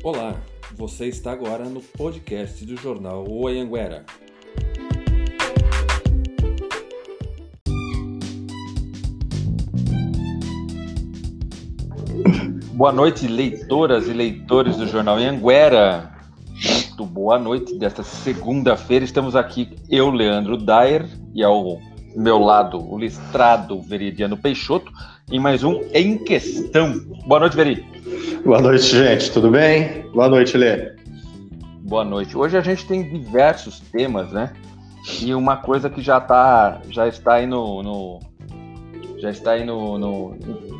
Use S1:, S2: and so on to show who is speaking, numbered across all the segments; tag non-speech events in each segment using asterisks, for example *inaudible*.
S1: Olá, você está agora no podcast do jornal O Anhanguera. Boa noite, leitoras e leitores do jornal Anhanguera. Muito boa noite desta segunda-feira. Estamos aqui, eu, Leandro Dyer, e ao meu lado, o listrado Veridiano Peixoto, em mais um Em Questão. Boa noite, Veri.
S2: Boa noite, gente. Tudo bem? Boa noite, Lê.
S1: Boa noite. Hoje a gente tem diversos temas, né? E uma coisa que já tá, já está aí no, no já está aí no, no,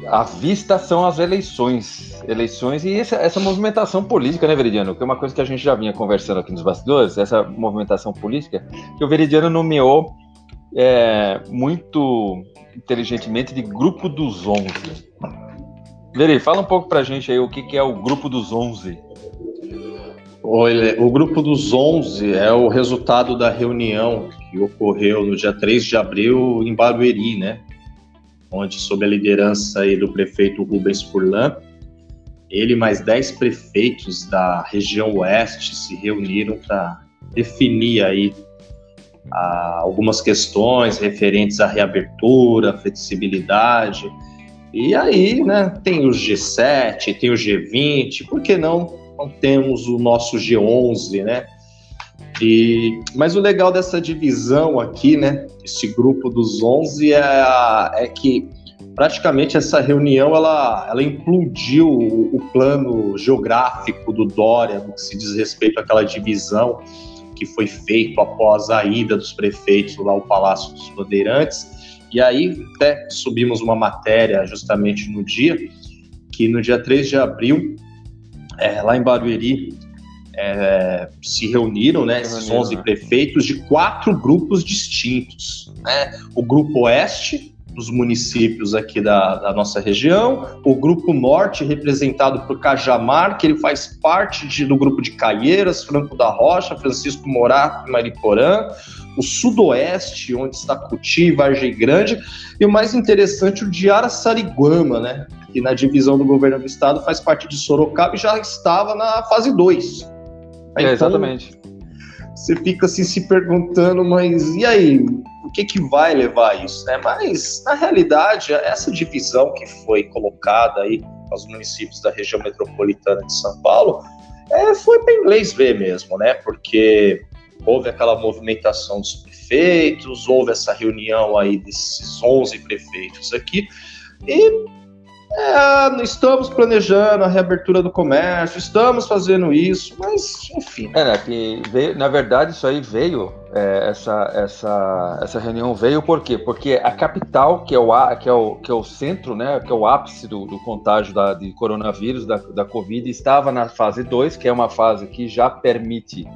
S1: à vista são as eleições, eleições e essa, essa movimentação política, né, Veridiano? Que é uma coisa que a gente já vinha conversando aqui nos bastidores, essa movimentação política que o Veridiano nomeou é, muito inteligentemente de Grupo dos Onze. Veri, fala um pouco pra gente aí o que, que é o Grupo dos Onze.
S2: O Grupo dos Onze é o resultado da reunião que ocorreu no dia 3 de abril em Barueri, né? Onde, sob a liderança aí do prefeito Rubens Furlan, ele mais 10 prefeitos da região oeste se reuniram para definir aí algumas questões referentes à reabertura, flexibilidade. E aí, né, tem o G7, tem o G20, por que não, não temos o nosso G11, né? E, mas o legal dessa divisão aqui, né, esse grupo dos 11 é, é que praticamente essa reunião ela, ela implodiu o, o plano geográfico do Dória no que se diz respeito àquela divisão que foi feito após a ida dos prefeitos lá ao Palácio dos Bandeirantes. E aí até subimos uma matéria justamente no dia, que no dia 3 de abril, é, lá em Barueri, é, se reuniram, né, esses 11 né? prefeitos de quatro grupos distintos. Né? O Grupo Oeste, dos municípios aqui da, da, nossa região, o Grupo Norte, representado por Cajamar, que ele faz parte de, do grupo de Caieiras, Franco da Rocha, Francisco Morato e Mariporã, o Sudoeste, onde está Cuti, Vargem Grande, e o mais interessante, o de Araçariguama, né, que na divisão do governo do estado faz parte de Sorocaba e já estava na fase 2.
S1: É, então, exatamente.
S2: Você fica assim se perguntando, mas e aí? o que, que vai levar isso, né? Mas, na realidade, essa divisão que foi colocada aí aos municípios da região metropolitana de São Paulo é, foi para inglês ver mesmo, né? Porque houve aquela movimentação dos prefeitos, houve essa reunião aí desses 11 prefeitos aqui, e é, estamos planejando a reabertura do comércio, estamos fazendo isso, mas enfim.
S1: É, né, que veio, na verdade, isso aí veio, é, essa, essa, essa reunião veio por quê? Porque a capital, que é o, que é o, que é o centro, né, que é o ápice do, do contágio da, de coronavírus, da, da Covid, estava na fase 2, que é uma fase que já permite,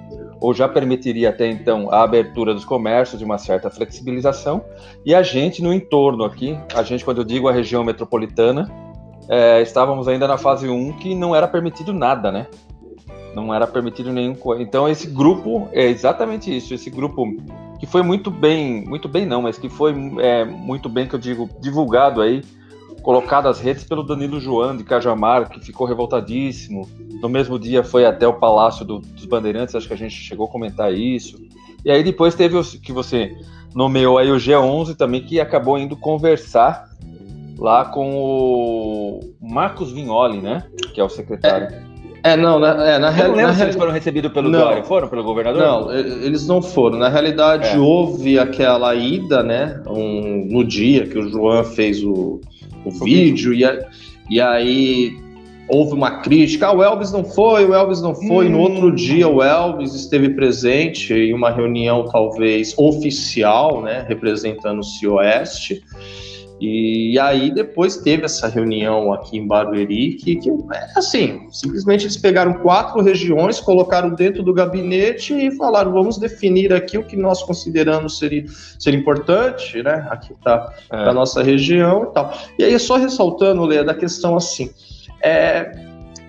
S1: ou já permitiria até então, a abertura dos comércios, de uma certa flexibilização, e a gente no entorno aqui, a gente, quando eu digo a região metropolitana, é, estávamos ainda na fase 1 que não era permitido nada, né? Não era permitido nenhum. Então esse grupo é exatamente isso. Esse grupo que foi muito bem, muito bem não, mas que foi é, muito bem que eu digo divulgado aí, colocado às redes pelo Danilo João de Cajamar, que ficou revoltadíssimo. No mesmo dia foi até o Palácio do, dos Bandeirantes, acho que a gente chegou a comentar isso. E aí depois teve o que você nomeou aí o G11 também, que acabou indo conversar lá com o Marcos Vignoli, né? Que é o secretário.
S2: É, é não, na, é, na
S1: realidade. se eles foram recebidos pelo não, Dória. Foram pelo governador?
S2: Não, eles não foram. Na realidade, é. houve aquela ida, né? Um, no dia que o João fez o, o, o vídeo, e, a, e aí houve uma crítica. Ah, o Elvis não foi, o Elvis não foi. Hum. No outro dia, o Elvis esteve presente em uma reunião, talvez oficial, né? Representando o CIOeste. E aí depois teve essa reunião aqui em Barueri, que, que é assim, simplesmente eles pegaram quatro regiões, colocaram dentro do gabinete e falaram, vamos definir aqui o que nós consideramos ser, ser importante, né, aqui tá é. a nossa região e tal. E aí só ressaltando, Lê, da questão assim, é,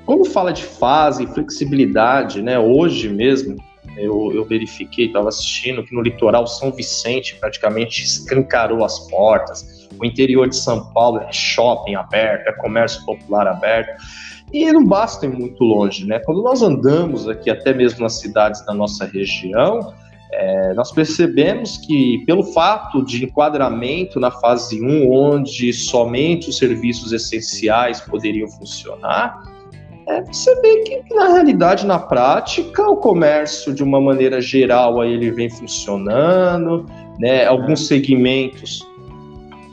S2: quando fala de fase, flexibilidade, né, hoje mesmo, eu, eu verifiquei, estava assistindo, que no litoral São Vicente praticamente escancarou as portas. O interior de São Paulo é shopping aberto, é comércio popular aberto. E não basta ir muito longe, né? Quando nós andamos aqui, até mesmo nas cidades da nossa região, é, nós percebemos que, pelo fato de enquadramento na fase 1, onde somente os serviços essenciais poderiam funcionar, é, você vê que, na realidade, na prática, o comércio, de uma maneira geral, aí, ele vem funcionando, né? alguns segmentos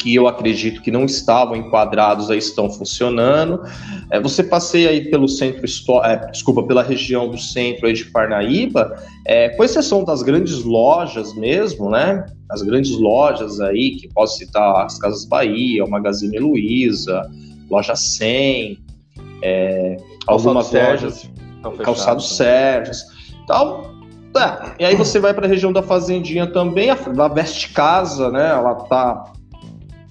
S2: que eu acredito que não estavam enquadrados aí estão funcionando. É, você passeia aí pelo centro, é, desculpa, pela região do centro aí de Parnaíba, é, com exceção das grandes lojas mesmo, né? As grandes lojas aí, que posso citar as Casas Bahia, o Magazine Luiza, Loja 100, é, algumas lojas, Calçado Sérgio, tal. Tá. E aí você vai para a região da Fazendinha também, a, a Veste Casa, né? Ela tá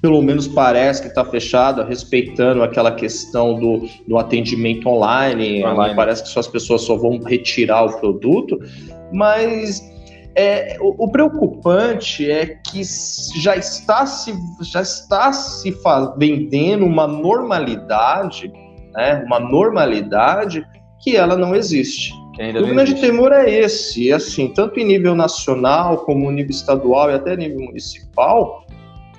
S2: pelo menos parece que está fechada, respeitando aquela questão do, do atendimento online. online. Parece que só as pessoas só vão retirar o produto, mas é, o, o, preocupante é que já está se, já está se vendendo uma normalidade, né, uma normalidade que ela não existe. o grande temor é esse, e assim, tanto em nível nacional como nível estadual e até nível municipal,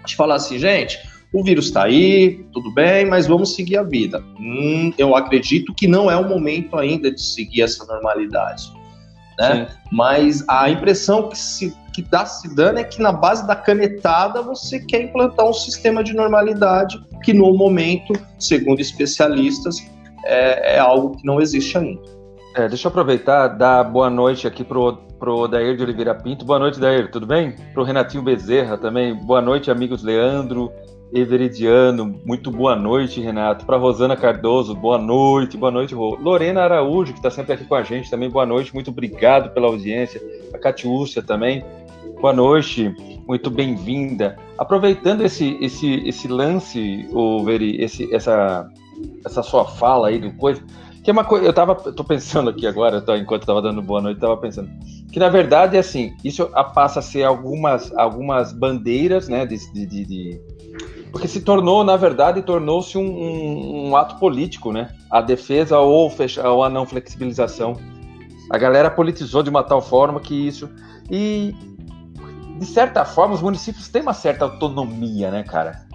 S2: de falar assim, gente, o vírus está aí, tudo bem, mas vamos seguir a vida. Hum, eu acredito que não é o momento ainda de seguir essa normalidade. Né? Mas a impressão que se que está se dando é que na base da canetada você quer implantar um sistema de normalidade que no momento, segundo especialistas, é, é algo que não existe ainda.
S1: É, deixa eu aproveitar dar boa noite aqui pro pro Odair de Oliveira Pinto. Boa noite, Dair, tudo bem? Pro Renatinho Bezerra também. Boa noite, amigos Leandro, Everediano. Muito boa noite, Renato. Para Rosana Cardoso, boa noite, boa noite, Rô. Lorena Araújo, que está sempre aqui com a gente também, boa noite, muito obrigado pela audiência. A Catiúcia também, boa noite, muito bem-vinda. Aproveitando esse, esse, esse lance, o Veri, esse, essa, essa sua fala aí do coisa, que é uma coisa, eu tava, tô pensando aqui agora, tô, enquanto estava dando boa noite, tava pensando que na verdade é assim, isso passa a ser algumas, algumas bandeiras, né, de, de, de porque se tornou, na verdade, tornou-se um, um, um, ato político, né, a defesa ou, fecha, ou a não flexibilização. A galera politizou de uma tal forma que isso e de certa forma os municípios têm uma certa autonomia, né, cara?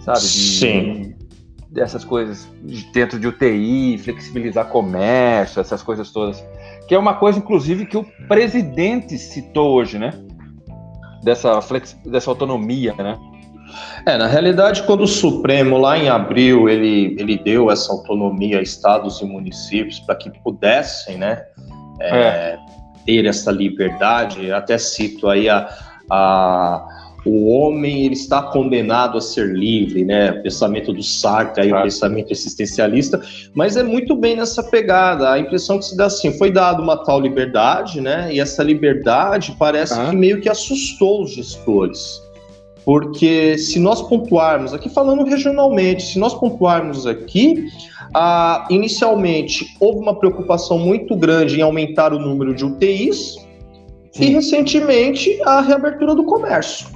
S2: Sabe? De, Sim.
S1: Dessas coisas dentro de UTI, flexibilizar comércio, essas coisas todas que é uma coisa, inclusive, que o presidente citou hoje, né? Dessa, flex... dessa autonomia, né?
S2: É, na realidade, quando o Supremo, lá em abril, ele, ele deu essa autonomia a estados e municípios para que pudessem, né, é, é. ter essa liberdade, até cito aí a, a o homem ele está condenado a ser livre, né? O pensamento do Sartre, aí, o pensamento existencialista, mas é muito bem nessa pegada. A impressão que se dá assim, foi dada uma tal liberdade, né? E essa liberdade parece ah. que meio que assustou os gestores. Porque se nós pontuarmos, aqui falando regionalmente, se nós pontuarmos aqui, ah, inicialmente houve uma preocupação muito grande em aumentar o número de UTIs, Sim. e recentemente a reabertura do comércio.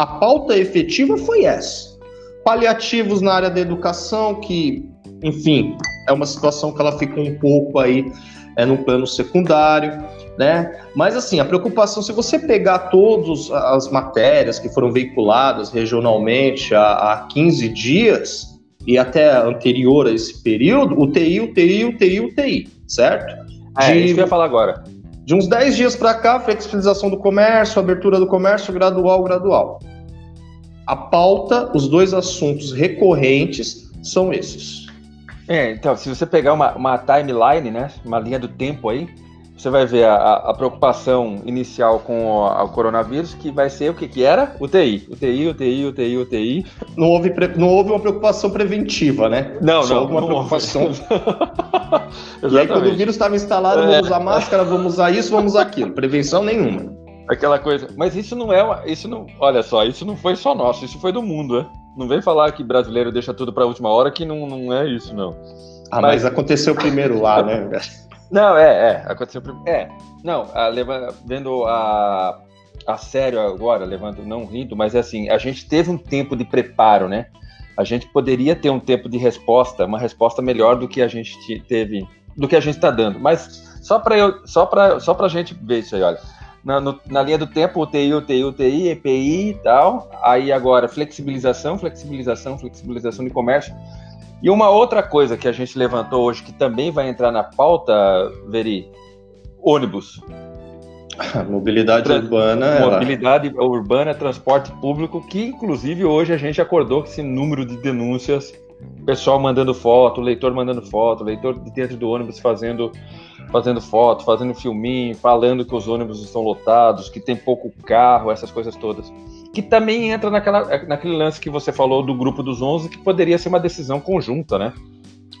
S2: A pauta efetiva foi essa. Paliativos na área da educação, que, enfim, é uma situação que ela fica um pouco aí é, no plano secundário, né? Mas assim, a preocupação, se você pegar todas as matérias que foram veiculadas regionalmente há, há 15 dias e até anterior a esse período, UTI, UTI, UTI, UTI, certo?
S1: É, de, isso que eu ia falar agora.
S2: De uns 10 dias para cá, flexibilização do comércio, abertura do comércio gradual, gradual. A pauta, os dois assuntos recorrentes são esses.
S1: É, então, se você pegar uma, uma timeline, né, uma linha do tempo aí, você vai ver a, a preocupação inicial com o, o, coronavírus, que vai ser o que, que era? UTI. UTI, UTI, UTI, UTI.
S2: Não houve, não houve uma preocupação preventiva, né?
S1: Não, Só
S2: não.
S1: Houve uma
S2: não preocupação. *laughs* e aí, quando o vírus estava instalado, vamos usar máscara, vamos usar isso, vamos usar aquilo. Prevenção nenhuma.
S1: Aquela coisa. Mas isso não é uma, isso não, olha só, isso não foi só nosso, isso foi do mundo, né? Não vem falar que brasileiro deixa tudo para a última hora que não, não é isso, não.
S2: Ah, mas, mas aconteceu primeiro lá, né? *laughs*
S1: Não, é, é, aconteceu. É, não, a, vendo a, a sério agora, levando, não rindo, mas é assim, a gente teve um tempo de preparo, né? A gente poderia ter um tempo de resposta, uma resposta melhor do que a gente teve, do que a gente está dando. Mas só para eu, só para, só para a gente ver isso aí, olha na, no, na linha do tempo, UTI, UTI, UTI, EPI e tal. Aí agora, flexibilização, flexibilização, flexibilização de comércio. E uma outra coisa que a gente levantou hoje, que também vai entrar na pauta, Veri, ônibus. *laughs*
S2: Mobilidade Trans urbana.
S1: Mobilidade ela... urbana, transporte público, que inclusive hoje a gente acordou com esse número de denúncias, pessoal mandando foto, leitor mandando foto, leitor de dentro do ônibus fazendo fazendo foto, fazendo filminho, falando que os ônibus estão lotados, que tem pouco carro, essas coisas todas. Que também entra naquela, naquele lance que você falou do grupo dos 11, que poderia ser uma decisão conjunta, né?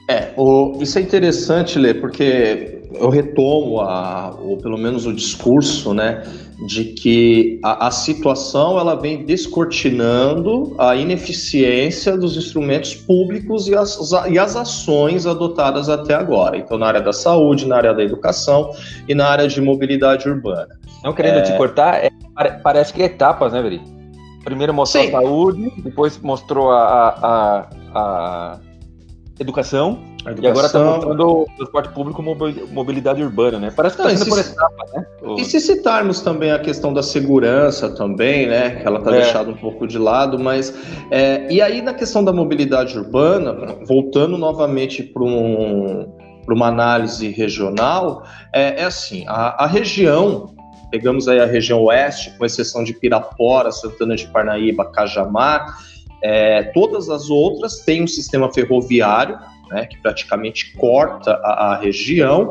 S2: É, o, isso é interessante, Lê, porque eu retomo, a, ou pelo menos o discurso, né, de que a, a, situação ela vem descortinando a ineficiência dos instrumentos públicos e as, e as ações adotadas até agora. Então, na área da saúde, na área da educação e na área de mobilidade urbana.
S1: Não querendo é... te cortar, é, parece que é etapas, né, Veri? Primeiro mostrou Sim. a saúde, depois mostrou a, a, a educação, educação, e agora está mostrando o transporte público mobilidade urbana, né? Parece que está sendo por etapas, né?
S2: E se citarmos também a questão da segurança também, né? Que ela está é. deixada um pouco de lado, mas é, e aí na questão da mobilidade urbana, voltando novamente para um, uma análise regional, é, é assim, a, a região pegamos aí a região oeste, com exceção de Pirapora, Santana de Parnaíba, Cajamar, é, todas as outras têm um sistema ferroviário, né, que praticamente corta a, a região.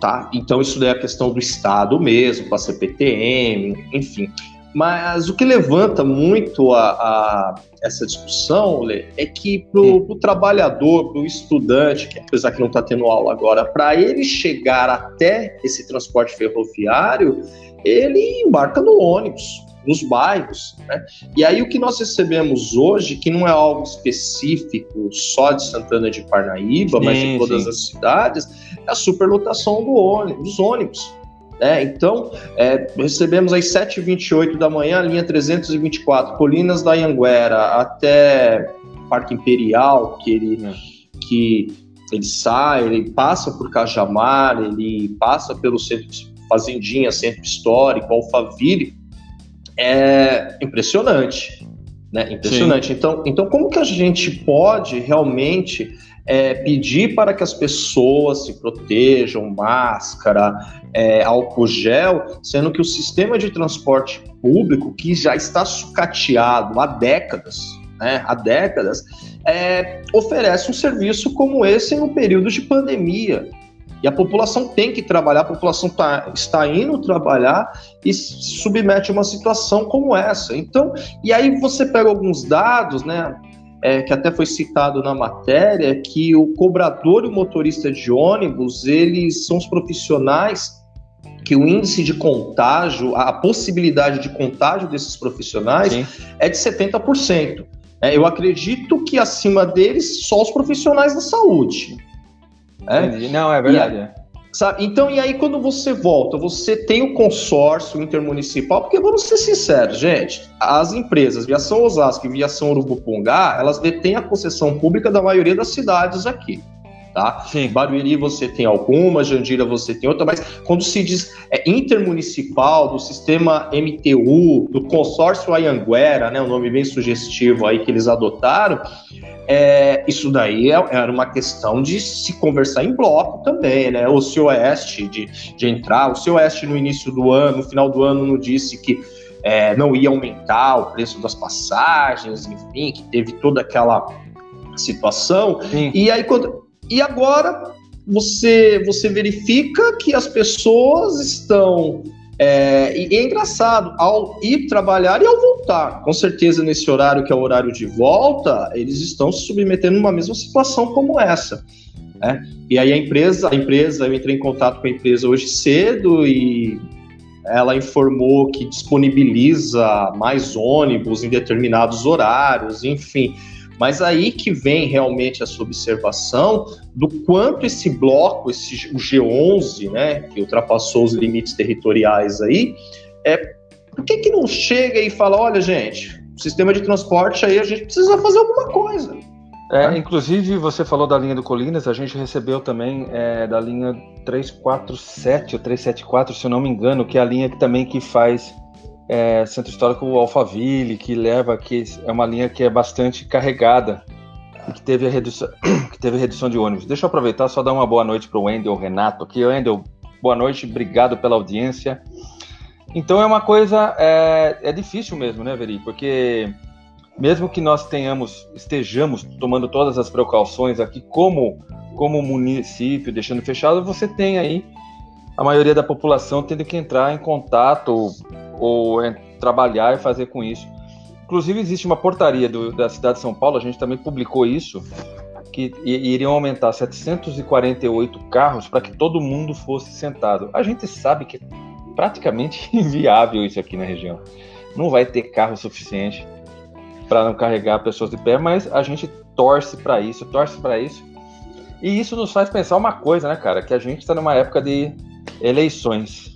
S2: Tá? Então, isso daí é a questão do Estado mesmo, com a CPTM, enfim. Mas o que levanta muito a, a essa discussão, Lê, é que para o trabalhador, para o estudante, que apesar que não está tendo aula agora, para ele chegar até esse transporte ferroviário, ele embarca no ônibus nos bairros. Né? E aí o que nós recebemos hoje, que não é algo específico só de Santana de Parnaíba, sim, mas de todas sim. as cidades, é a superlotação do ônibus, dos ônibus. Né? Então, é, recebemos às 7h28 da manhã a linha 324, Colinas da Anhanguera até Parque Imperial, que ele, é. que ele sai, ele passa por Cajamar, ele passa pelo centro Fazendinha, Centro Histórico, Alphaville, é impressionante. Né? Impressionante. Então, então, como que a gente pode realmente é, pedir para que as pessoas se protejam, máscara, é, álcool gel, sendo que o sistema de transporte público, que já está sucateado há décadas, né, há décadas, é, oferece um serviço como esse em um período de pandemia. E a população tem que trabalhar, a população tá, está indo trabalhar e se submete a uma situação como essa. Então, e aí você pega alguns dados, né? É, que até foi citado na matéria, que o cobrador e o motorista de ônibus, eles são os profissionais que o índice de contágio, a possibilidade de contágio desses profissionais Sim. é de 70%. É, eu acredito que acima deles só os profissionais da saúde.
S1: É? Não, é verdade.
S2: E, sabe? Então, e aí quando você volta, você tem o consórcio intermunicipal, porque vamos ser sinceros, gente, as empresas Viação Osasco e Viação Urubupungá, elas detêm a concessão pública da maioria das cidades aqui tá? Sim. Barueri você tem alguma, Jandira você tem outra, mas quando se diz é, intermunicipal, do sistema MTU, do consórcio Ayanguera, né, um nome bem sugestivo aí que eles adotaram, é, isso daí é, era uma questão de se conversar em bloco também, né? O Oeste de, de entrar, o Oeste no início do ano, no final do ano, não disse que é, não ia aumentar o preço das passagens, enfim, que teve toda aquela situação. Sim. E aí, quando, e agora você, você verifica que as pessoas estão. É, e é engraçado, ao ir trabalhar e ao voltar, com certeza nesse horário que é o horário de volta, eles estão se submetendo numa mesma situação como essa. Né? E aí a empresa, a empresa, eu entrei em contato com a empresa hoje cedo e ela informou que disponibiliza mais ônibus em determinados horários, enfim. Mas aí que vem realmente essa observação do quanto esse bloco, esse, o G11, né, que ultrapassou os limites territoriais aí, é, por que, que não chega e fala, olha, gente, o sistema de transporte aí a gente precisa fazer alguma coisa.
S1: É, inclusive, você falou da linha do Colinas, a gente recebeu também é, da linha 347 ou 374, se eu não me engano, que é a linha que também que faz é, Centro Histórico Alphaville, que leva que é uma linha que é bastante carregada e que teve a redução, *coughs* que teve redução de ônibus. Deixa eu aproveitar só dar uma boa noite para o Wendel Renato aqui. Wendel, boa noite, obrigado pela audiência. Então é uma coisa é, é difícil mesmo, né, Veri? Porque mesmo que nós tenhamos estejamos tomando todas as precauções aqui como como município deixando fechado, você tem aí a maioria da população tendo que entrar em contato ou é, trabalhar e fazer com isso. Inclusive, existe uma portaria do, da cidade de São Paulo, a gente também publicou isso, que iriam aumentar 748 carros para que todo mundo fosse sentado. A gente sabe que é praticamente *laughs* inviável isso aqui na região. Não vai ter carro suficiente para não carregar pessoas de pé, mas a gente torce para isso, torce para isso. E isso nos faz pensar uma coisa, né, cara? Que a gente está numa época de eleições.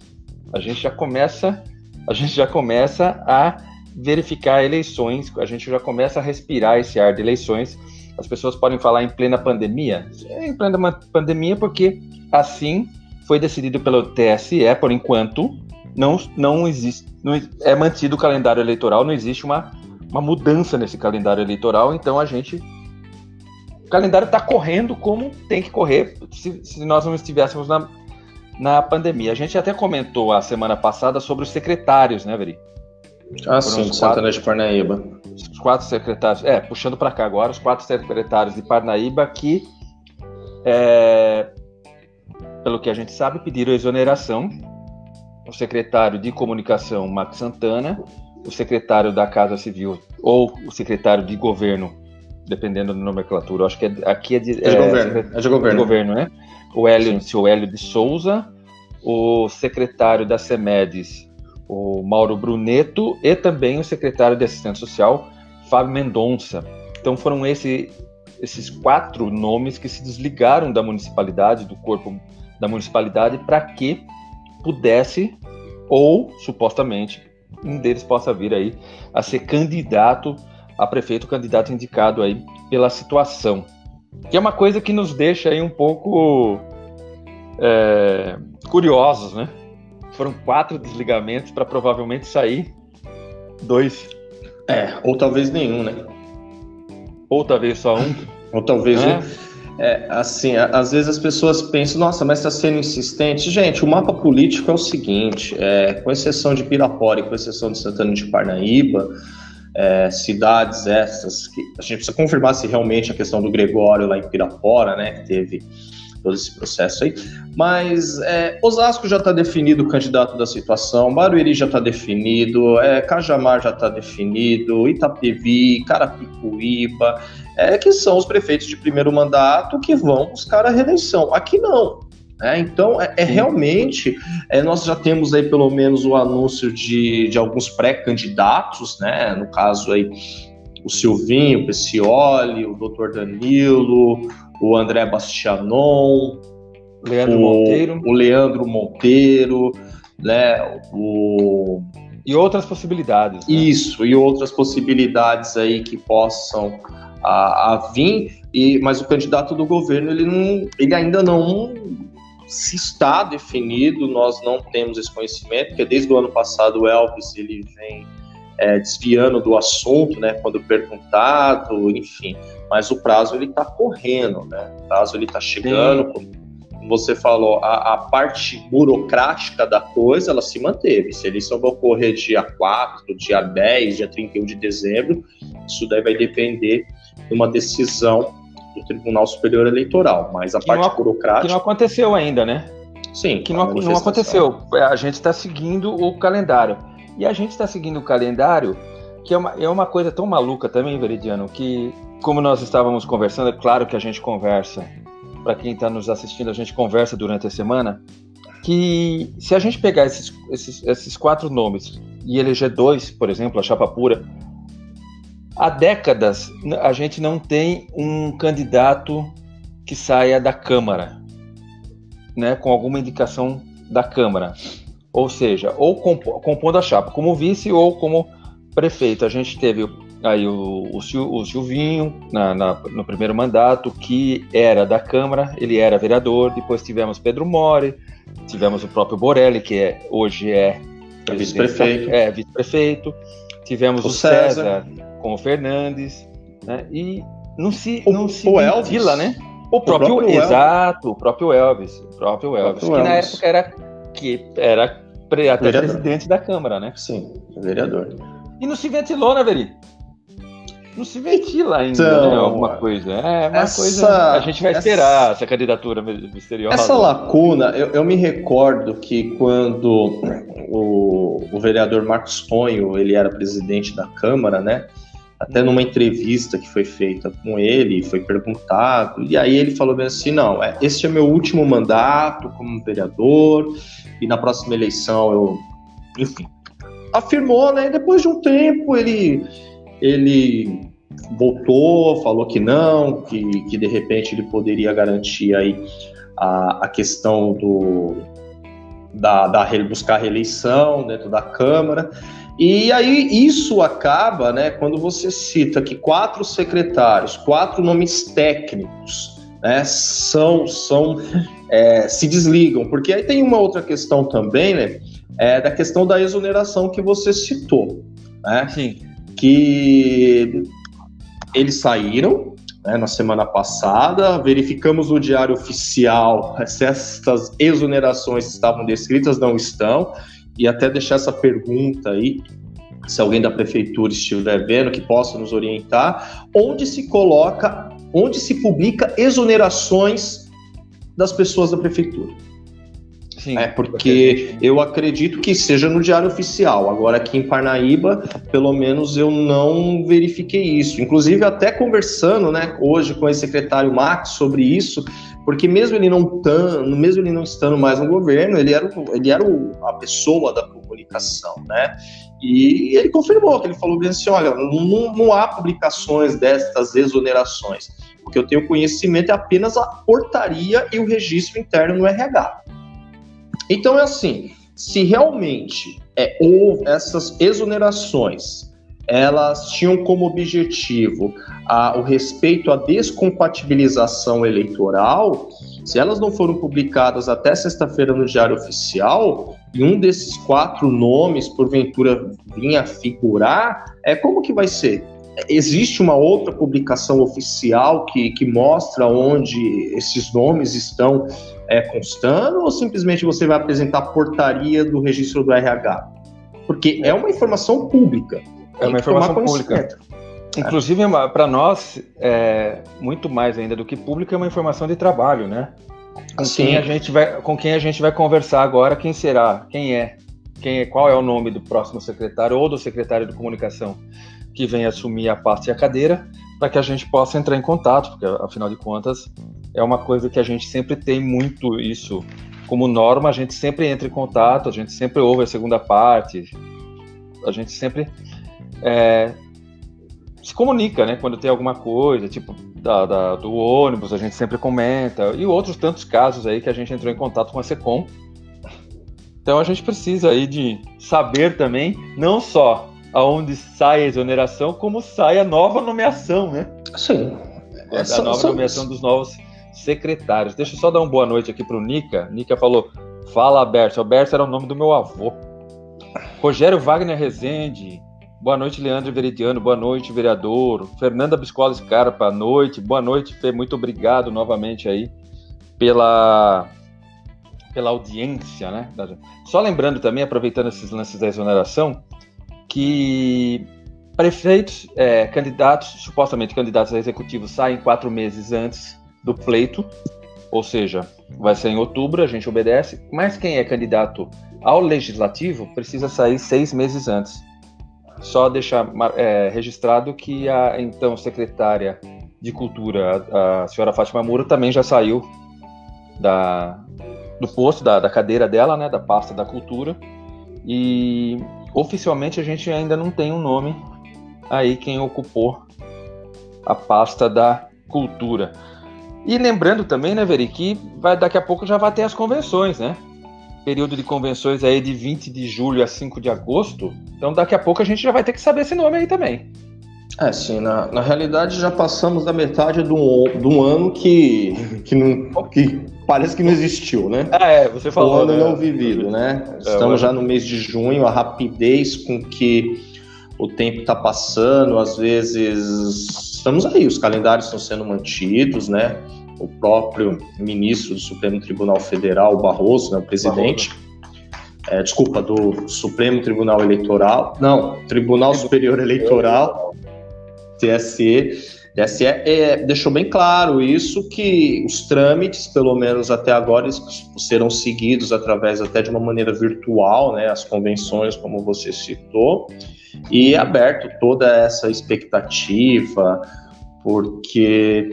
S1: A gente já começa a gente já começa a verificar eleições, a gente já começa a respirar esse ar de eleições. As pessoas podem falar em plena pandemia, em plena pandemia porque assim foi decidido pelo TSE, por enquanto não, não existe, não, é mantido o calendário eleitoral, não existe uma, uma mudança nesse calendário eleitoral, então a gente o calendário está correndo como tem que correr se, se nós não estivéssemos na, na pandemia. A gente até comentou a semana passada sobre os secretários, né, Veri?
S2: Ah, Foram sim, de Santana de Parnaíba.
S1: Os quatro secretários, é, puxando para cá agora, os quatro secretários de Parnaíba que, é, pelo que a gente sabe, pediram exoneração. O secretário de Comunicação, Max Santana, o secretário da Casa Civil ou o secretário de Governo, dependendo da nomenclatura. Acho que é, aqui é de,
S2: é de é, governo. É de governo.
S1: De governo, né? O Hélio, o Hélio de Souza, o secretário da SEMEDES, o Mauro Bruneto, e também o secretário de Assistência Social, Fábio Mendonça. Então foram esse, esses quatro nomes que se desligaram da municipalidade, do corpo da municipalidade, para que pudesse, ou supostamente, um deles possa vir aí a ser candidato a prefeito, candidato indicado aí pela situação. Que é uma coisa que nos deixa aí um pouco é, curiosos, né? Foram quatro desligamentos para provavelmente sair dois.
S2: É, ou talvez nenhum, né?
S1: Ou talvez só um.
S2: ou talvez é. um. É, assim, às vezes as pessoas pensam, nossa, mas está sendo insistente. Gente, o mapa político é o seguinte, é, com exceção de Pirapora e com exceção de Santana de Parnaíba, é, cidades essas que a gente precisa confirmar se realmente a questão do Gregório lá em Pirapora, né, que teve todo esse processo aí. Mas é, Osasco já está definido o candidato da situação, Barueri já está definido, é, Cajamar já está definido, Itapevi, Carapicuíba, é, que são os prefeitos de primeiro mandato que vão buscar a reeleição. Aqui não. É, então, é, é realmente, é, nós já temos aí pelo menos o anúncio de, de alguns pré-candidatos, né? No caso aí, o Silvinho, o Pecioli, o Dr. Danilo, o André Bastianon,
S1: Leandro o, Monteiro.
S2: o Leandro Monteiro, né? O...
S1: E outras possibilidades.
S2: Né? Isso, e outras possibilidades aí que possam a, a vir, e, mas o candidato do governo ele, não, ele ainda não se está definido, nós não temos esse conhecimento, porque desde o ano passado o Elvis ele vem é, desviando do assunto, né, quando perguntado, enfim, mas o prazo ele está correndo, né, o prazo ele está chegando, como você falou, a, a, parte burocrática da coisa, ela se manteve, se eles vão ocorrer dia 4, dia 10, dia 31 de dezembro, isso daí vai depender de uma decisão do Tribunal Superior Eleitoral, mas a que parte
S1: não,
S2: burocrática.
S1: Que não aconteceu ainda, né?
S2: Sim.
S1: Que não, não aconteceu. É, a gente está seguindo o calendário. E a gente está seguindo o calendário, que é uma, é uma coisa tão maluca também, Veridiano, que, como nós estávamos conversando, é claro que a gente conversa, para quem está nos assistindo, a gente conversa durante a semana, que se a gente pegar esses, esses, esses quatro nomes e eleger dois, por exemplo, a chapa pura, há décadas a gente não tem um candidato que saia da Câmara, né, com alguma indicação da Câmara. Ou seja, ou compondo a chapa como vice ou como prefeito. A gente teve aí o, o, o Silvinho na, na, no primeiro mandato, que era da Câmara, ele era vereador. Depois tivemos Pedro Mori, tivemos o próprio Borelli, que é, hoje é
S2: vice-prefeito.
S1: É, vice-prefeito. Tivemos o, o César. César. Com o Fernandes, né? E não se, o, não se ventila, né? O próprio, o próprio exato, o próprio Elvis, o próprio Elvis, o próprio que Elvis. na época era que era até vereador. presidente da Câmara, né?
S2: Sim, vereador.
S1: E não se ventilou, né, Veri? Não se ventila ainda, né, então, né? Alguma coisa. É uma essa, coisa. A gente vai essa, esperar essa candidatura misteriosa.
S2: Essa lacuna, eu, eu me recordo que quando o, o vereador Marcos Tonho ele era presidente da Câmara, né? Até numa entrevista que foi feita com ele, foi perguntado, e aí ele falou bem assim: não, é, este é meu último mandato como vereador, e na próxima eleição eu. Enfim. Afirmou, né? E depois de um tempo ele, ele voltou, falou que não, que, que de repente ele poderia garantir aí a, a questão do, da, da buscar reeleição dentro da Câmara. E aí isso acaba, né, quando você cita que quatro secretários, quatro nomes técnicos, né, são, são é, se desligam, porque aí tem uma outra questão também, né, é da questão da exoneração que você citou, né,
S1: Sim.
S2: que eles saíram, né, na semana passada, verificamos no diário oficial *laughs* se essas exonerações estavam descritas, não estão, e até deixar essa pergunta aí, se alguém da prefeitura estiver vendo, que possa nos orientar, onde se coloca, onde se publica exonerações das pessoas da prefeitura. Sim, é porque eu acredito que seja no Diário Oficial. Agora aqui em Parnaíba, pelo menos eu não verifiquei isso. Inclusive até conversando, né, hoje com o secretário Max sobre isso, porque mesmo ele não tando, mesmo ele não estando mais no governo, ele era, ele era o, a pessoa da comunicação, né? E ele confirmou que ele falou bem assim, olha, não, não há publicações destas exonerações. O que eu tenho conhecimento é apenas a portaria e o registro interno no RH. Então é assim, se realmente é, houve essas exonerações elas tinham como objetivo a, o respeito à descompatibilização eleitoral, se elas não foram publicadas até sexta-feira no Diário Oficial, e um desses quatro nomes, porventura, vinha figurar, é como que vai ser? Existe uma outra publicação oficial que, que mostra onde esses nomes estão é, constando, ou simplesmente você vai apresentar a portaria do registro do RH? Porque é uma informação pública.
S1: É uma informação pública. Inclusive, para nós, é, muito mais ainda do que pública, é uma informação de trabalho, né? Com quem, a gente vai, com quem a gente vai conversar agora, quem será, quem é, quem é, qual é o nome do próximo secretário ou do secretário de comunicação que vem assumir a pasta e a cadeira, para que a gente possa entrar em contato, porque afinal de contas é uma coisa que a gente sempre tem muito isso como norma, a gente sempre entra em contato, a gente sempre ouve a segunda parte, a gente sempre é, se comunica, né? Quando tem alguma coisa, tipo da, da, do ônibus, a gente sempre comenta, e outros tantos casos aí que a gente entrou em contato com a SECOM. Então a gente precisa aí de saber também, não só aonde sai a exoneração, como sai a nova nomeação, né?
S2: Sim.
S1: A, nova nomeação dos novos secretários. Deixa eu só dar uma boa noite aqui pro Nica. Nica falou: Fala, Alberto. Alberto era o nome do meu avô. Rogério Wagner Rezende, Boa noite, Leandro Veridiano. Boa noite, vereador. Fernanda Biscola Scarpa, boa noite. Boa noite, Fê. Muito obrigado novamente aí pela, pela audiência, né? Só lembrando também, aproveitando esses lances da exoneração, que prefeitos, é, candidatos, supostamente candidatos a executivo, saem quatro meses antes do pleito, ou seja, vai ser em outubro, a gente obedece, mas quem é candidato ao legislativo precisa sair seis meses antes. Só deixar é, registrado que a então secretária de Cultura, a, senhora Fátima Moura, também já saiu da, do posto, da, da cadeira dela, né, da pasta da Cultura. E oficialmente a gente ainda não tem um nome aí quem ocupou a pasta da cultura. E lembrando também, né, Veri, que vai, daqui a pouco já vai ter as convenções, né? Período de convenções aí de 20 de julho a 5 de agosto. Então daqui a pouco a gente já vai ter que saber esse nome aí também.
S2: É, sim, na, na realidade já passamos da metade de um, ano que, que, não, que parece que não existiu, né?
S1: Ah, é, você falou.
S2: O ano né? não vivido, né? É, Estamos já no mês de junho, a rapidez com que o tempo está passando, às vezes estamos aí, os calendários estão sendo mantidos, né? O próprio ministro do Supremo Tribunal Federal, Barroso, né, o presidente, é, desculpa, do Supremo Tribunal Eleitoral, não, Tribunal Superior Eleitoral, TSE, TSE é, deixou bem claro isso, que os trâmites, pelo menos até agora, serão seguidos através até de uma maneira virtual, né, as convenções, como você citou, e aberto toda essa expectativa, porque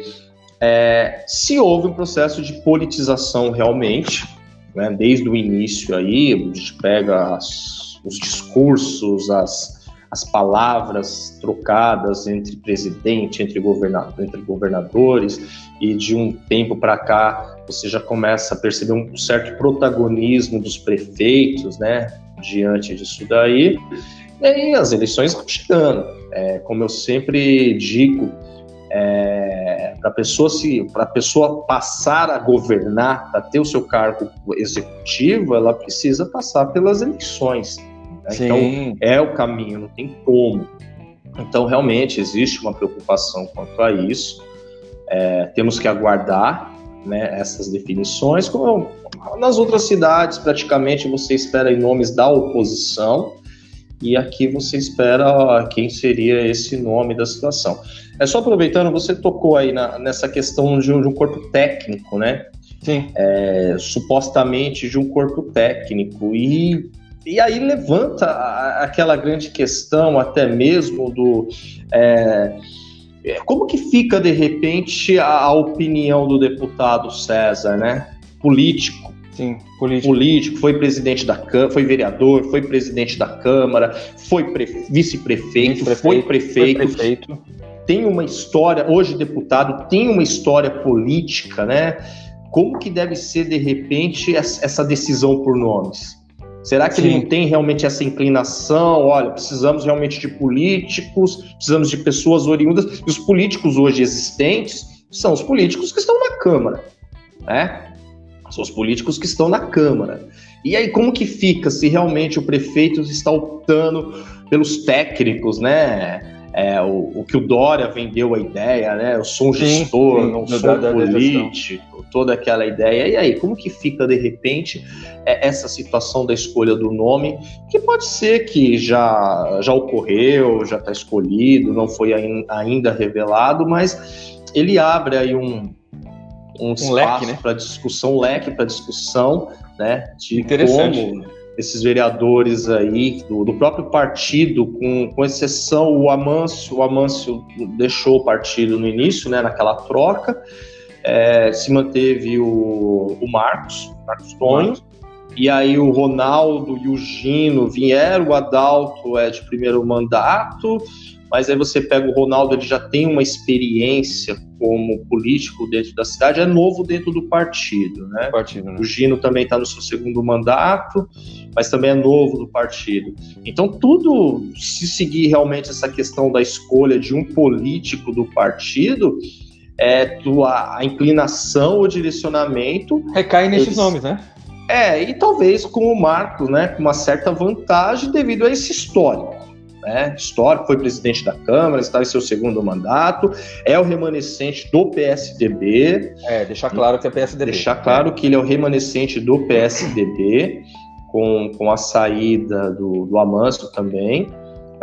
S2: é, se houve um processo de politização realmente, né, desde o início aí, a gente pega as, os discursos, as, as palavras trocadas entre presidente, entre, entre governadores, e de um tempo para cá você já começa a perceber um certo protagonismo dos prefeitos, né, diante disso daí. E aí as eleições estão chegando. É, como eu sempre digo, é, para a pessoa se para pessoa passar a governar, para ter o seu cargo executivo, ela precisa passar pelas eleições. Né? Então é o caminho, não tem como. Então realmente existe uma preocupação quanto a isso. É, temos que aguardar né, essas definições. Como nas outras cidades, praticamente você espera em nomes da oposição e aqui você espera quem seria esse nome da situação. É só aproveitando, você tocou aí na, nessa questão de um, de um, corpo técnico, né?
S1: Sim.
S2: É, supostamente de um corpo técnico. E, e aí levanta a, aquela grande questão, até mesmo do. É, é como que fica, de repente, a, a opinião do deputado César, né? Político
S1: Sim,
S2: político. político. foi presidente da Câmara, foi vereador, foi presidente da Câmara, foi vice-prefeito, vice foi prefeito. Foi prefeito. Tem uma história, hoje deputado, tem uma história política, né? Como que deve ser, de repente, essa decisão por nomes? Será que Sim. ele não tem realmente essa inclinação? Olha, precisamos realmente de políticos, precisamos de pessoas oriundas. E os políticos hoje existentes são os políticos que estão na Câmara, né? são os políticos que estão na Câmara. E aí, como que fica se realmente o prefeito está optando pelos técnicos, né? É, o, o, que o Dória vendeu a ideia, né? Eu sou um gestor, sim, não sou um político, toda aquela ideia. E aí, como que fica de repente é, essa situação da escolha do nome, que pode ser que já, já ocorreu, já está escolhido, não foi ainda revelado, mas ele abre aí um, um, um espaço né? para discussão, um leque para discussão, né? De como esses vereadores aí do, do, próprio partido, com, com exceção o Amâncio, o Amâncio deixou o partido no início, né? Naquela troca, é, se manteve o, o Marcos, Marcos Tonho, e aí o Ronaldo e o Gino vieram, o Adalto é de primeiro mandato, mas aí você pega o Ronaldo, ele já tem uma experiência como político dentro da cidade, é novo dentro do partido, né?
S1: Partido, né?
S2: O Gino também está no seu segundo mandato, mas também é novo do partido. Então, tudo, se seguir realmente essa questão da escolha de um político do partido, é a, a inclinação, o direcionamento.
S1: Recai nesses eles... nomes, né?
S2: É, e talvez com o Marcos, né, com uma certa vantagem devido a esse histórico né, histórico, foi presidente da Câmara, está em seu segundo mandato, é o remanescente do PSDB.
S1: É, deixar claro que é PSDB.
S2: Deixar claro que ele é o remanescente do PSDB, com, com a saída do, do também.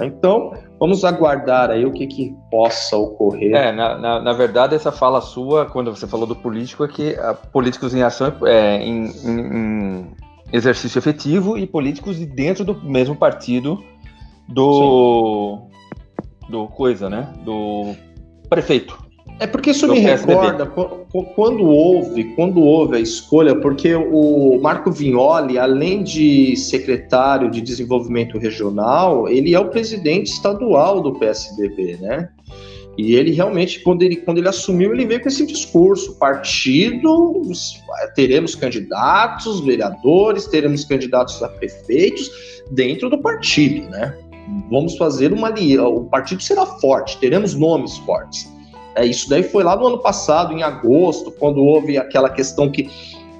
S2: Então, vamos aguardar aí o que, que possa ocorrer.
S1: É, na, na, na, verdade, essa fala sua, quando você falou do político, é que a, políticos em ação é, em, em, em exercício efetivo e políticos dentro do mesmo partido do. Sim. do coisa, né? Do prefeito.
S2: É porque isso me PSDB. recorda quando houve, quando houve a escolha, porque o Marco Vignoli, além de secretário de desenvolvimento regional, ele é o presidente estadual do PSDB, né? E ele realmente, quando ele, quando ele assumiu, ele veio com esse discurso: partido, teremos candidatos, vereadores, teremos candidatos a prefeitos dentro do partido, né? Vamos fazer uma aliança, o partido será forte, teremos nomes fortes. É, isso daí foi lá no ano passado, em agosto, quando houve aquela questão que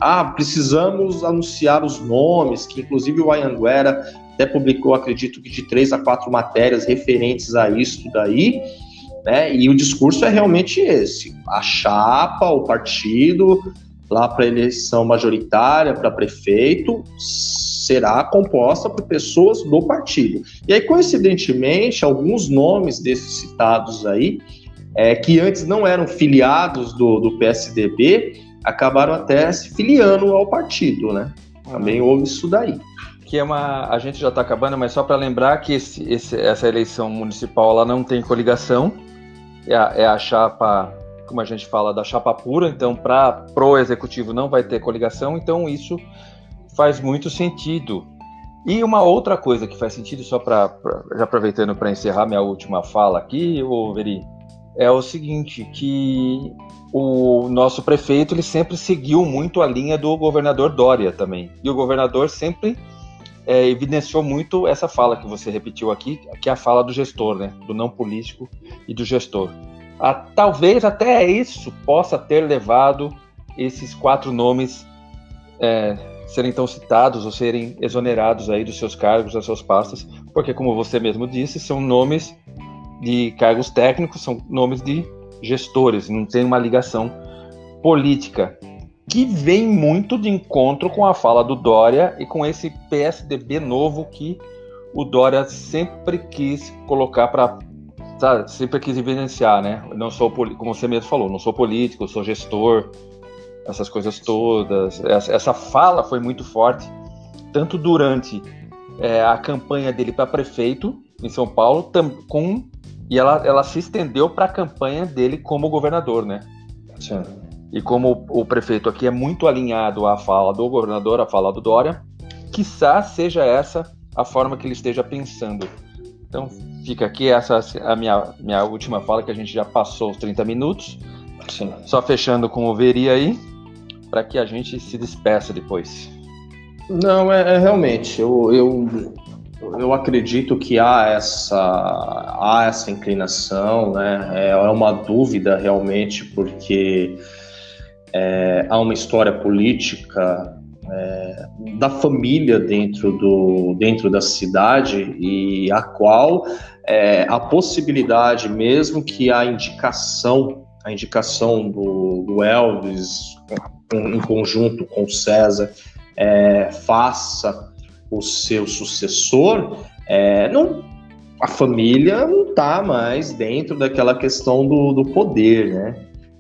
S2: ah, precisamos anunciar os nomes, que inclusive o Ayanguera até publicou, acredito que de três a quatro matérias referentes a isso daí, né? E o discurso é realmente esse: a chapa, o partido, lá para eleição majoritária, para prefeito, será composta por pessoas do partido. E aí, coincidentemente, alguns nomes desses citados aí é, que antes não eram filiados do, do PSDB, acabaram até se filiando ao partido, né? Também houve isso daí.
S1: Que é uma. A gente já está acabando, mas só para lembrar que esse, esse, essa eleição municipal ela não tem coligação, é a, é a chapa, como a gente fala, da chapa pura, então para pro executivo não vai ter coligação, então isso faz muito sentido. E uma outra coisa que faz sentido, só para já aproveitando para encerrar minha última fala aqui, o Veri, é o seguinte, que o nosso prefeito ele sempre seguiu muito a linha do governador Dória também. E o governador sempre é, evidenciou muito essa fala que você repetiu aqui, que é a fala do gestor, né? Do não político e do gestor. Ah, talvez até isso possa ter levado esses quatro nomes é, serem tão citados ou serem exonerados aí dos seus cargos, das suas pastas, porque como você mesmo disse, são nomes de cargos técnicos, são nomes de gestores, não tem uma ligação política, que vem muito de encontro com a fala do Dória e com esse PSDB novo que o Dória sempre quis colocar para sempre quis evidenciar, né? Não sou como você mesmo falou, não sou político, sou gestor, essas coisas todas. Essa, essa fala foi muito forte, tanto durante é, a campanha dele para prefeito em São Paulo, com e ela, ela se estendeu para a campanha dele como governador, né? Sim. E como o, prefeito aqui é muito alinhado à fala do governador, à fala do Dória, quiçá seja essa a forma que ele esteja pensando. Então, fica aqui essa a minha, minha última fala, que a gente já passou os 30 minutos. Sim. Só fechando com o Veri aí, para que a gente se despeça depois.
S2: Não, é, é realmente. Eu, eu eu acredito que há essa, há essa inclinação, né? É uma dúvida realmente, porque é, há uma história política é, da família dentro, do, dentro da cidade e a qual é, a possibilidade, mesmo que a indicação, a indicação do, do Elvis em conjunto com o César é, faça o seu sucessor, é, não, a família não está mais dentro daquela questão do, do poder, né?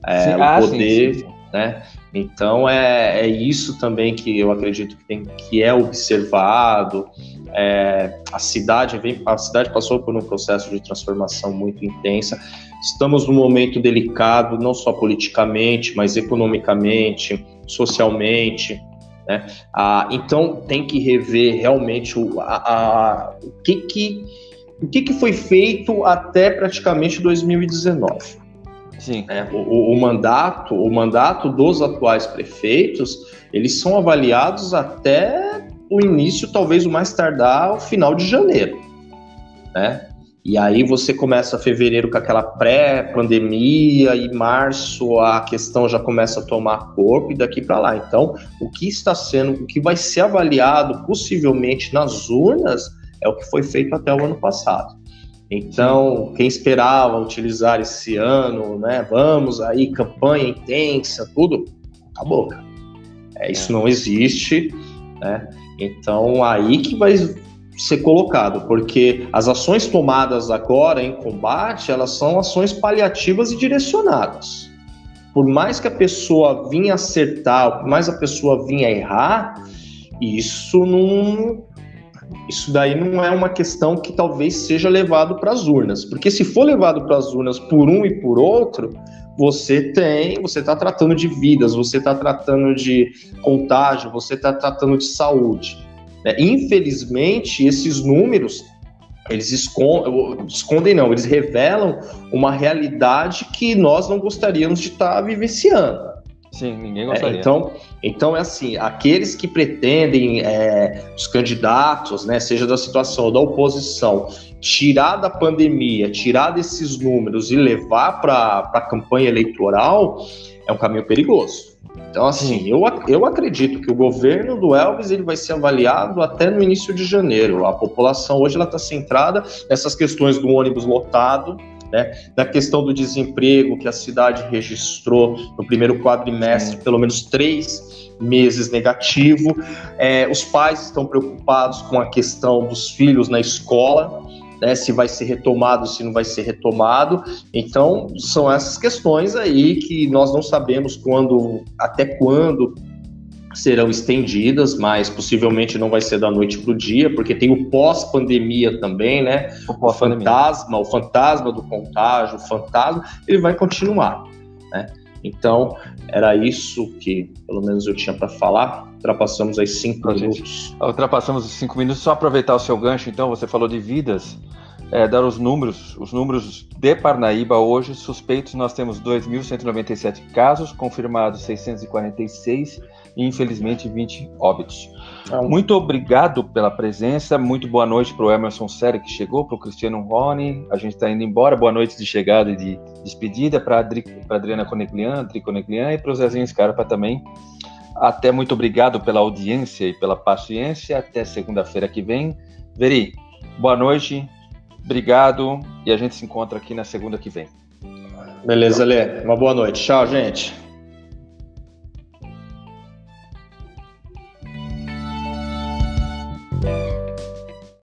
S2: É, sim, o ah, poder, sim, sim, né? Então é, é isso também que eu acredito que, tem, que é observado. É, a cidade vem, a cidade passou por um processo de transformação muito intensa. Estamos num momento delicado, não só politicamente, mas economicamente, socialmente. Né? Ah, então tem que rever realmente o, a, a, o, que, que, o que, que foi feito até praticamente 2019. Sim. É, o, o, mandato, o mandato dos atuais prefeitos, eles são avaliados até o início, talvez o mais tardar, o final de janeiro. Né? E aí você começa fevereiro com aquela pré-pandemia e março a questão já começa a tomar corpo e daqui para lá. Então, o que está sendo, o que vai ser avaliado possivelmente nas urnas é o que foi feito até o ano passado. Então, quem esperava utilizar esse ano, né? Vamos aí, campanha intensa, tudo, acabou, cara. É, isso não existe, né? Então, aí que vai ser colocado, porque as ações tomadas agora em combate, elas são ações paliativas e direcionadas. Por mais que a pessoa vinha acertar, por mais a pessoa vinha errar, isso não isso daí não é uma questão que talvez seja levado para as urnas, porque se for levado para as urnas por um e por outro, você tem, você está tratando de vidas, você está tratando de contágio, você está tratando de saúde. Né? Infelizmente, esses números eles escondem, escondem não, eles revelam uma realidade que nós não gostaríamos de estar tá vivenciando.
S1: Sim, ninguém gostaria.
S2: É, então, então é assim, aqueles que pretendem, é, os candidatos, né, seja da situação da oposição, tirar da pandemia, tirar desses números e levar para a campanha eleitoral, é um caminho perigoso. Então, assim, eu, eu acredito que o governo do Elvis ele vai ser avaliado até no início de janeiro. A população hoje está centrada nessas questões do ônibus lotado, né, da questão do desemprego que a cidade registrou no primeiro quadrimestre, pelo menos três meses negativo. É, os pais estão preocupados com a questão dos filhos na escola, né, se vai ser retomado, se não vai ser retomado. Então, são essas questões aí que nós não sabemos quando, até quando serão estendidas, mas possivelmente não vai ser da noite para o dia, porque tem o pós-pandemia também, né? O, o fantasma, o fantasma do contágio, o fantasma, ele vai continuar, né? Então, era isso que, pelo menos, eu tinha para falar. Ultrapassamos aí cinco minutos.
S1: Ultrapassamos os cinco minutos. Só aproveitar o seu gancho, então, você falou de vidas. É, dar os números, os números de Parnaíba hoje, suspeitos, nós temos 2.197 casos, confirmados 646 e infelizmente 20 óbitos. Ah, muito obrigado pela presença, muito boa noite para o Emerson Série que chegou, para o Cristiano Rony, a gente está indo embora, boa noite de chegada e de despedida para a Adriana Coneglian, Adri Coneglian e para o Zezinho Scarpa também. Até muito obrigado pela audiência e pela paciência, até segunda-feira que vem. Veri, boa noite, obrigado e a gente se encontra aqui na segunda que vem.
S2: Beleza, Lê. Uma boa noite. Tchau, gente.